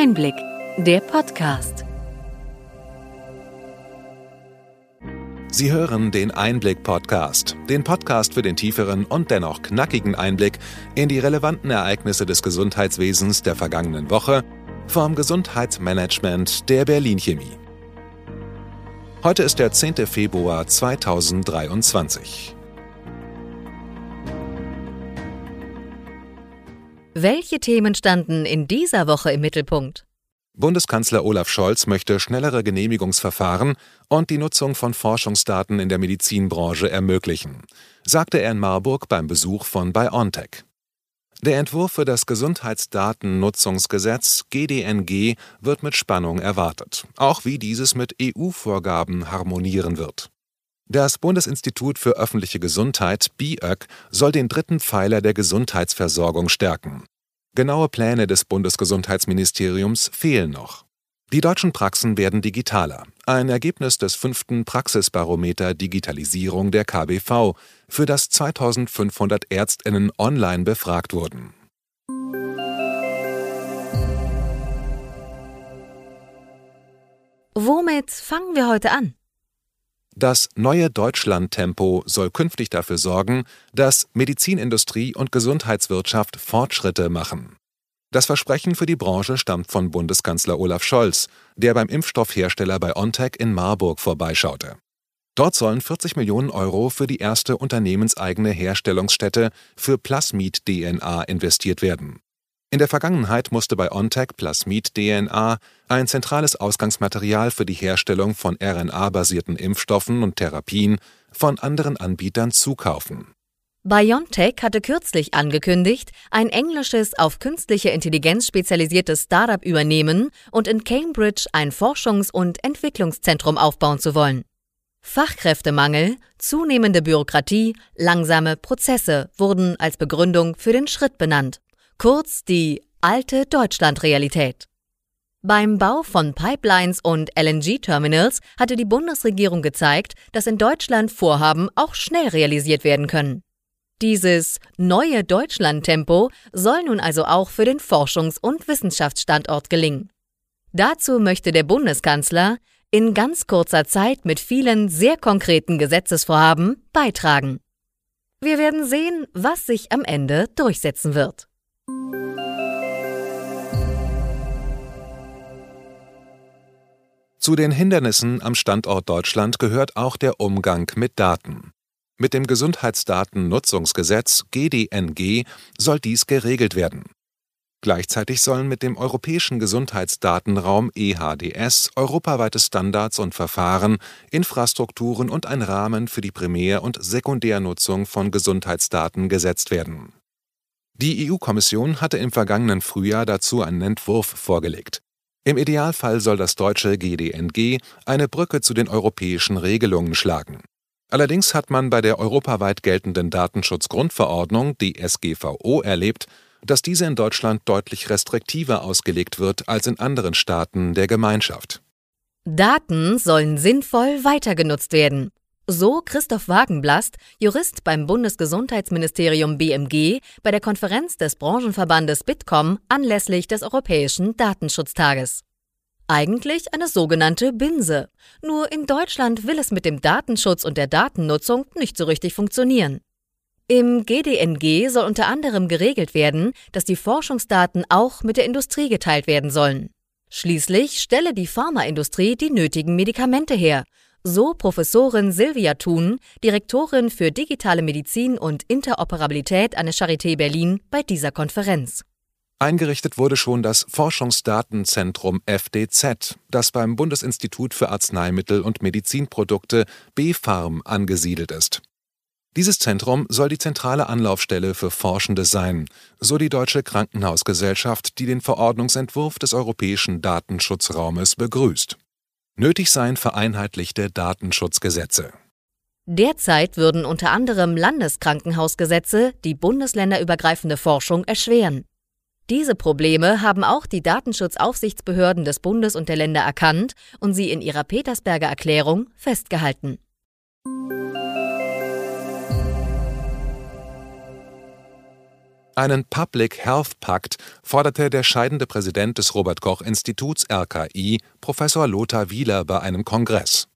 Einblick, der Podcast. Sie hören den Einblick-Podcast, den Podcast für den tieferen und dennoch knackigen Einblick in die relevanten Ereignisse des Gesundheitswesens der vergangenen Woche vom Gesundheitsmanagement der Berlin Chemie. Heute ist der 10. Februar 2023. Welche Themen standen in dieser Woche im Mittelpunkt? Bundeskanzler Olaf Scholz möchte schnellere Genehmigungsverfahren und die Nutzung von Forschungsdaten in der Medizinbranche ermöglichen, sagte er in Marburg beim Besuch von BioNTech. Der Entwurf für das Gesundheitsdatennutzungsgesetz GDNG wird mit Spannung erwartet, auch wie dieses mit EU-Vorgaben harmonieren wird. Das Bundesinstitut für öffentliche Gesundheit BIöG soll den dritten Pfeiler der Gesundheitsversorgung stärken. Genaue Pläne des Bundesgesundheitsministeriums fehlen noch. Die deutschen Praxen werden digitaler, ein Ergebnis des fünften Praxisbarometer Digitalisierung der KBV, für das 2500 Ärztinnen online befragt wurden. Womit fangen wir heute an? Das neue Deutschland-Tempo soll künftig dafür sorgen, dass Medizinindustrie und Gesundheitswirtschaft Fortschritte machen. Das Versprechen für die Branche stammt von Bundeskanzler Olaf Scholz, der beim Impfstoffhersteller BioNTech in Marburg vorbeischaute. Dort sollen 40 Millionen Euro für die erste unternehmenseigene Herstellungsstätte für Plasmid-DNA investiert werden. In der Vergangenheit musste bei OnTech Plasmid-DNA ein zentrales Ausgangsmaterial für die Herstellung von RNA-basierten Impfstoffen und Therapien von anderen Anbietern zukaufen. BioNTech hatte kürzlich angekündigt, ein englisches auf künstliche Intelligenz spezialisiertes Startup übernehmen und in Cambridge ein Forschungs- und Entwicklungszentrum aufbauen zu wollen. Fachkräftemangel, zunehmende Bürokratie, langsame Prozesse wurden als Begründung für den Schritt benannt kurz die alte Deutschland-Realität. Beim Bau von Pipelines und LNG-Terminals hatte die Bundesregierung gezeigt, dass in Deutschland Vorhaben auch schnell realisiert werden können. Dieses neue Deutschland-Tempo soll nun also auch für den Forschungs- und Wissenschaftsstandort gelingen. Dazu möchte der Bundeskanzler in ganz kurzer Zeit mit vielen sehr konkreten Gesetzesvorhaben beitragen. Wir werden sehen, was sich am Ende durchsetzen wird. Zu den Hindernissen am Standort Deutschland gehört auch der Umgang mit Daten. Mit dem Gesundheitsdatennutzungsgesetz GDNG soll dies geregelt werden. Gleichzeitig sollen mit dem Europäischen Gesundheitsdatenraum EHDS europaweite Standards und Verfahren, Infrastrukturen und ein Rahmen für die Primär- und Sekundärnutzung von Gesundheitsdaten gesetzt werden. Die EU-Kommission hatte im vergangenen Frühjahr dazu einen Entwurf vorgelegt. Im Idealfall soll das deutsche GDNG eine Brücke zu den europäischen Regelungen schlagen. Allerdings hat man bei der europaweit geltenden Datenschutzgrundverordnung DSGVO erlebt, dass diese in Deutschland deutlich restriktiver ausgelegt wird als in anderen Staaten der Gemeinschaft. Daten sollen sinnvoll weitergenutzt werden. So Christoph Wagenblast, Jurist beim Bundesgesundheitsministerium BMG, bei der Konferenz des Branchenverbandes Bitkom anlässlich des Europäischen Datenschutztages. Eigentlich eine sogenannte Binse. Nur in Deutschland will es mit dem Datenschutz und der Datennutzung nicht so richtig funktionieren. Im GDNG soll unter anderem geregelt werden, dass die Forschungsdaten auch mit der Industrie geteilt werden sollen. Schließlich stelle die Pharmaindustrie die nötigen Medikamente her so Professorin Silvia Thun, Direktorin für digitale Medizin und Interoperabilität an der Charité Berlin bei dieser Konferenz. Eingerichtet wurde schon das Forschungsdatenzentrum FDZ, das beim Bundesinstitut für Arzneimittel und Medizinprodukte BfArM angesiedelt ist. Dieses Zentrum soll die zentrale Anlaufstelle für Forschende sein, so die Deutsche Krankenhausgesellschaft, die den Verordnungsentwurf des europäischen Datenschutzraumes begrüßt. Nötig seien vereinheitlichte Datenschutzgesetze. Derzeit würden unter anderem Landeskrankenhausgesetze die bundesländerübergreifende Forschung erschweren. Diese Probleme haben auch die Datenschutzaufsichtsbehörden des Bundes und der Länder erkannt und sie in ihrer Petersberger Erklärung festgehalten. Einen Public Health Pakt forderte der scheidende Präsident des Robert Koch Instituts RKI, Professor Lothar Wieler, bei einem Kongress.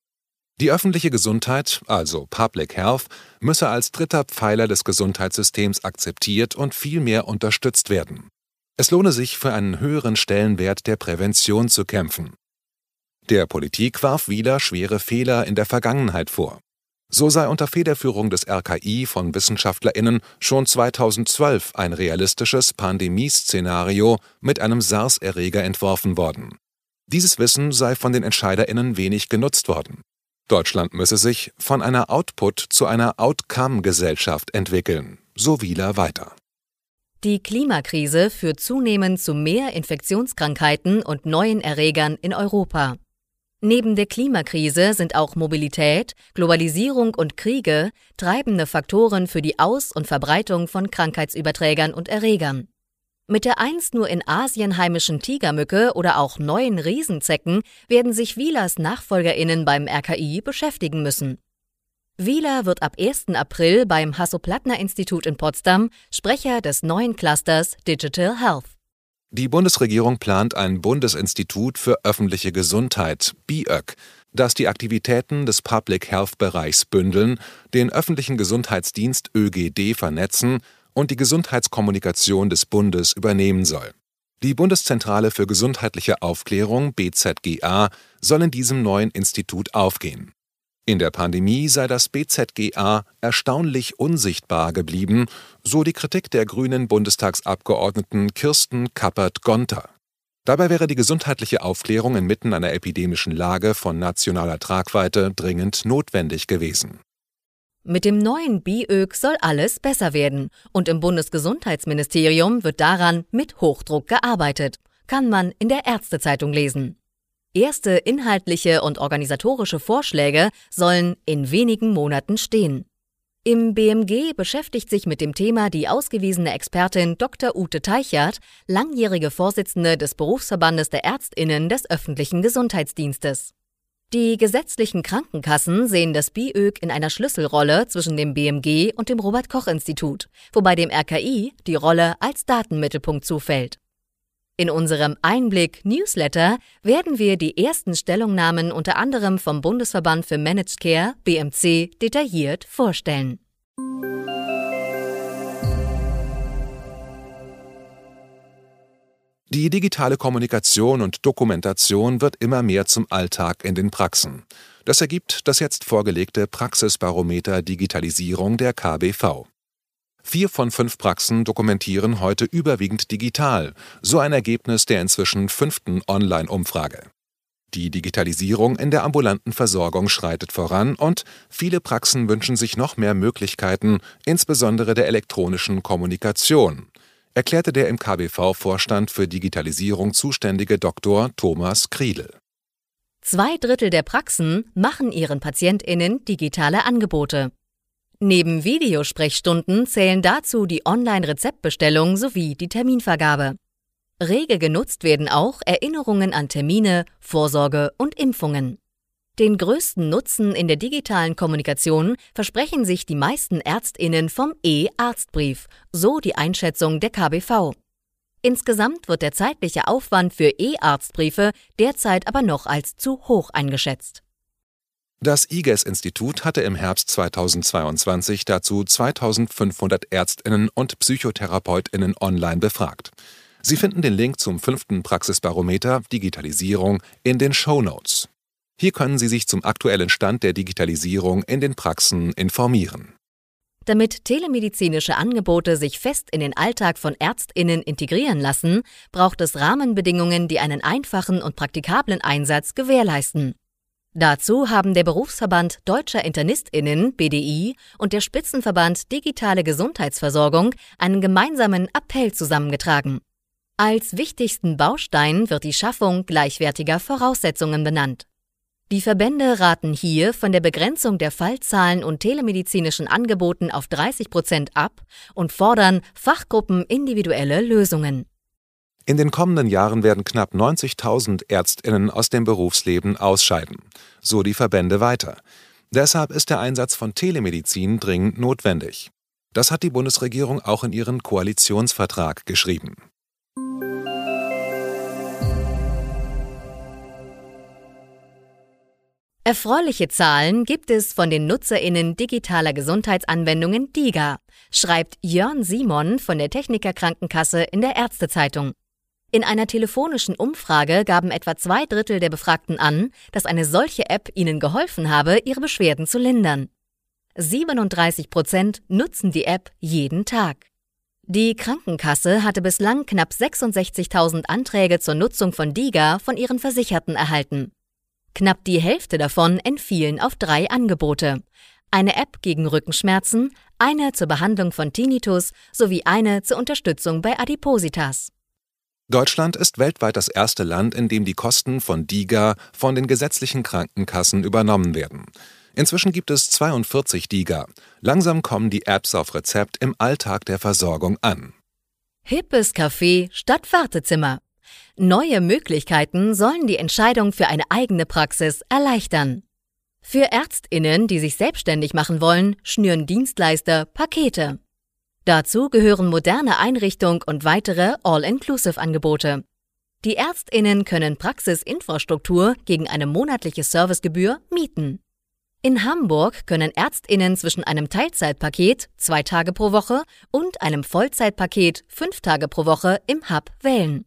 Die öffentliche Gesundheit, also Public Health, müsse als dritter Pfeiler des Gesundheitssystems akzeptiert und viel mehr unterstützt werden. Es lohne sich, für einen höheren Stellenwert der Prävention zu kämpfen. Der Politik warf Wieler schwere Fehler in der Vergangenheit vor. So sei unter Federführung des RKI von WissenschaftlerInnen schon 2012 ein realistisches Pandemieszenario mit einem SARS-Erreger entworfen worden. Dieses Wissen sei von den EntscheiderInnen wenig genutzt worden. Deutschland müsse sich von einer Output zu einer Outcome-Gesellschaft entwickeln, so Wieler weiter. Die Klimakrise führt zunehmend zu mehr Infektionskrankheiten und neuen Erregern in Europa. Neben der Klimakrise sind auch Mobilität, Globalisierung und Kriege treibende Faktoren für die Aus- und Verbreitung von Krankheitsüberträgern und Erregern. Mit der einst nur in Asien heimischen Tigermücke oder auch neuen Riesenzecken werden sich Wielers NachfolgerInnen beim RKI beschäftigen müssen. Wieler wird ab 1. April beim Hasso-Plattner-Institut in Potsdam Sprecher des neuen Clusters Digital Health. Die Bundesregierung plant ein Bundesinstitut für öffentliche Gesundheit, BIÖG, das die Aktivitäten des Public Health Bereichs bündeln, den öffentlichen Gesundheitsdienst ÖGD vernetzen und die Gesundheitskommunikation des Bundes übernehmen soll. Die Bundeszentrale für gesundheitliche Aufklärung BZGA soll in diesem neuen Institut aufgehen. In der Pandemie sei das BZGA erstaunlich unsichtbar geblieben, so die Kritik der grünen Bundestagsabgeordneten Kirsten Kappert-Gonter. Dabei wäre die gesundheitliche Aufklärung inmitten einer epidemischen Lage von nationaler Tragweite dringend notwendig gewesen. Mit dem neuen BIÖG soll alles besser werden und im Bundesgesundheitsministerium wird daran mit Hochdruck gearbeitet, kann man in der Ärztezeitung lesen. Erste inhaltliche und organisatorische Vorschläge sollen in wenigen Monaten stehen. Im BMG beschäftigt sich mit dem Thema die ausgewiesene Expertin Dr. Ute Teichert, langjährige Vorsitzende des Berufsverbandes der Ärztinnen des öffentlichen Gesundheitsdienstes. Die gesetzlichen Krankenkassen sehen das BIÖG in einer Schlüsselrolle zwischen dem BMG und dem Robert Koch Institut, wobei dem RKI die Rolle als Datenmittelpunkt zufällt. In unserem Einblick-Newsletter werden wir die ersten Stellungnahmen unter anderem vom Bundesverband für Managed Care BMC detailliert vorstellen. Die digitale Kommunikation und Dokumentation wird immer mehr zum Alltag in den Praxen. Das ergibt das jetzt vorgelegte Praxisbarometer Digitalisierung der KBV. Vier von fünf Praxen dokumentieren heute überwiegend digital, so ein Ergebnis der inzwischen fünften Online-Umfrage. Die Digitalisierung in der ambulanten Versorgung schreitet voran und viele Praxen wünschen sich noch mehr Möglichkeiten, insbesondere der elektronischen Kommunikation, erklärte der im KBV-Vorstand für Digitalisierung zuständige Dr. Thomas Kriedel. Zwei Drittel der Praxen machen ihren PatientInnen digitale Angebote. Neben Videosprechstunden zählen dazu die Online-Rezeptbestellung sowie die Terminvergabe. Rege genutzt werden auch Erinnerungen an Termine, Vorsorge und Impfungen. Den größten Nutzen in der digitalen Kommunikation versprechen sich die meisten Ärztinnen vom E-Arztbrief, so die Einschätzung der KBV. Insgesamt wird der zeitliche Aufwand für E-Arztbriefe derzeit aber noch als zu hoch eingeschätzt. Das IGES-Institut hatte im Herbst 2022 dazu 2500 Ärztinnen und Psychotherapeutinnen online befragt. Sie finden den Link zum fünften Praxisbarometer Digitalisierung in den Show Notes. Hier können Sie sich zum aktuellen Stand der Digitalisierung in den Praxen informieren. Damit telemedizinische Angebote sich fest in den Alltag von Ärztinnen integrieren lassen, braucht es Rahmenbedingungen, die einen einfachen und praktikablen Einsatz gewährleisten. Dazu haben der Berufsverband Deutscher Internistinnen BDI und der Spitzenverband Digitale Gesundheitsversorgung einen gemeinsamen Appell zusammengetragen. Als wichtigsten Baustein wird die Schaffung gleichwertiger Voraussetzungen benannt. Die Verbände raten hier von der Begrenzung der Fallzahlen und telemedizinischen Angeboten auf 30 Prozent ab und fordern Fachgruppen individuelle Lösungen. In den kommenden Jahren werden knapp 90.000 Ärztinnen aus dem Berufsleben ausscheiden, so die Verbände weiter. Deshalb ist der Einsatz von Telemedizin dringend notwendig. Das hat die Bundesregierung auch in ihren Koalitionsvertrag geschrieben. Erfreuliche Zahlen gibt es von den NutzerInnen digitaler Gesundheitsanwendungen DIGA, schreibt Jörn Simon von der Techniker Krankenkasse in der Ärztezeitung. In einer telefonischen Umfrage gaben etwa zwei Drittel der Befragten an, dass eine solche App ihnen geholfen habe, ihre Beschwerden zu lindern. 37 Prozent nutzen die App jeden Tag. Die Krankenkasse hatte bislang knapp 66.000 Anträge zur Nutzung von DIGA von ihren Versicherten erhalten. Knapp die Hälfte davon entfielen auf drei Angebote. Eine App gegen Rückenschmerzen, eine zur Behandlung von Tinnitus sowie eine zur Unterstützung bei Adipositas. Deutschland ist weltweit das erste Land, in dem die Kosten von DIGA von den gesetzlichen Krankenkassen übernommen werden. Inzwischen gibt es 42 DIGA. Langsam kommen die Apps auf Rezept im Alltag der Versorgung an. Hippes Café statt Wartezimmer. Neue Möglichkeiten sollen die Entscheidung für eine eigene Praxis erleichtern. Für Ärztinnen, die sich selbstständig machen wollen, schnüren Dienstleister Pakete. Dazu gehören moderne Einrichtung und weitere All-Inclusive-Angebote. Die Ärztinnen können Praxisinfrastruktur gegen eine monatliche Servicegebühr mieten. In Hamburg können Ärztinnen zwischen einem Teilzeitpaket zwei Tage pro Woche und einem Vollzeitpaket fünf Tage pro Woche im Hub wählen.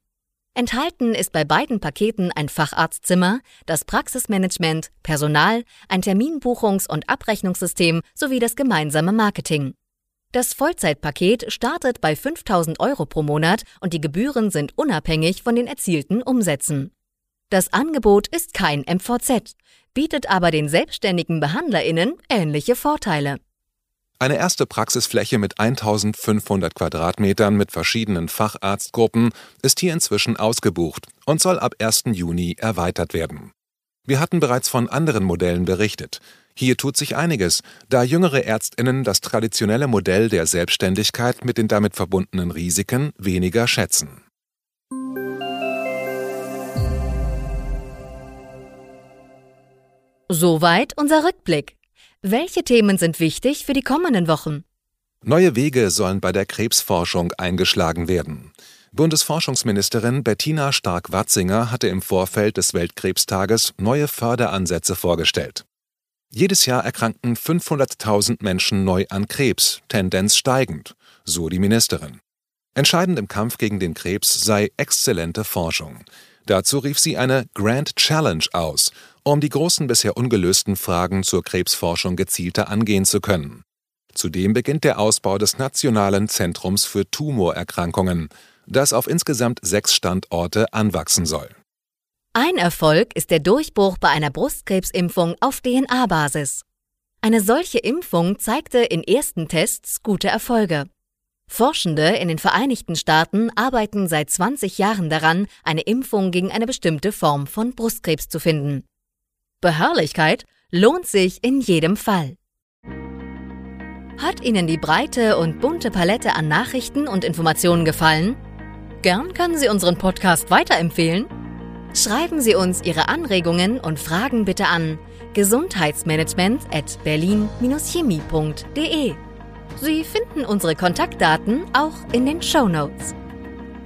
Enthalten ist bei beiden Paketen ein Facharztzimmer, das Praxismanagement, Personal, ein Terminbuchungs- und Abrechnungssystem sowie das gemeinsame Marketing. Das Vollzeitpaket startet bei 5000 Euro pro Monat und die Gebühren sind unabhängig von den erzielten Umsätzen. Das Angebot ist kein MVZ, bietet aber den selbstständigen BehandlerInnen ähnliche Vorteile. Eine erste Praxisfläche mit 1500 Quadratmetern mit verschiedenen Facharztgruppen ist hier inzwischen ausgebucht und soll ab 1. Juni erweitert werden. Wir hatten bereits von anderen Modellen berichtet. Hier tut sich einiges, da jüngere Ärztinnen das traditionelle Modell der Selbstständigkeit mit den damit verbundenen Risiken weniger schätzen. Soweit unser Rückblick. Welche Themen sind wichtig für die kommenden Wochen? Neue Wege sollen bei der Krebsforschung eingeschlagen werden. Bundesforschungsministerin Bettina Stark-Watzinger hatte im Vorfeld des Weltkrebstages neue Förderansätze vorgestellt. Jedes Jahr erkranken 500.000 Menschen neu an Krebs, Tendenz steigend, so die Ministerin. Entscheidend im Kampf gegen den Krebs sei exzellente Forschung. Dazu rief sie eine Grand Challenge aus, um die großen bisher ungelösten Fragen zur Krebsforschung gezielter angehen zu können. Zudem beginnt der Ausbau des Nationalen Zentrums für Tumorerkrankungen, das auf insgesamt sechs Standorte anwachsen soll. Ein Erfolg ist der Durchbruch bei einer Brustkrebsimpfung auf DNA-Basis. Eine solche Impfung zeigte in ersten Tests gute Erfolge. Forschende in den Vereinigten Staaten arbeiten seit 20 Jahren daran, eine Impfung gegen eine bestimmte Form von Brustkrebs zu finden. Beharrlichkeit lohnt sich in jedem Fall. Hat Ihnen die breite und bunte Palette an Nachrichten und Informationen gefallen? Gern können Sie unseren Podcast weiterempfehlen Schreiben Sie uns Ihre Anregungen und Fragen bitte an gesundheitsmanagement at berlin-chemie.de. Sie finden unsere Kontaktdaten auch in den Show Notes.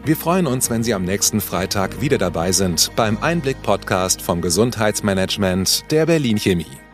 Wir freuen uns, wenn Sie am nächsten Freitag wieder dabei sind beim Einblick-Podcast vom Gesundheitsmanagement der Berlin Chemie.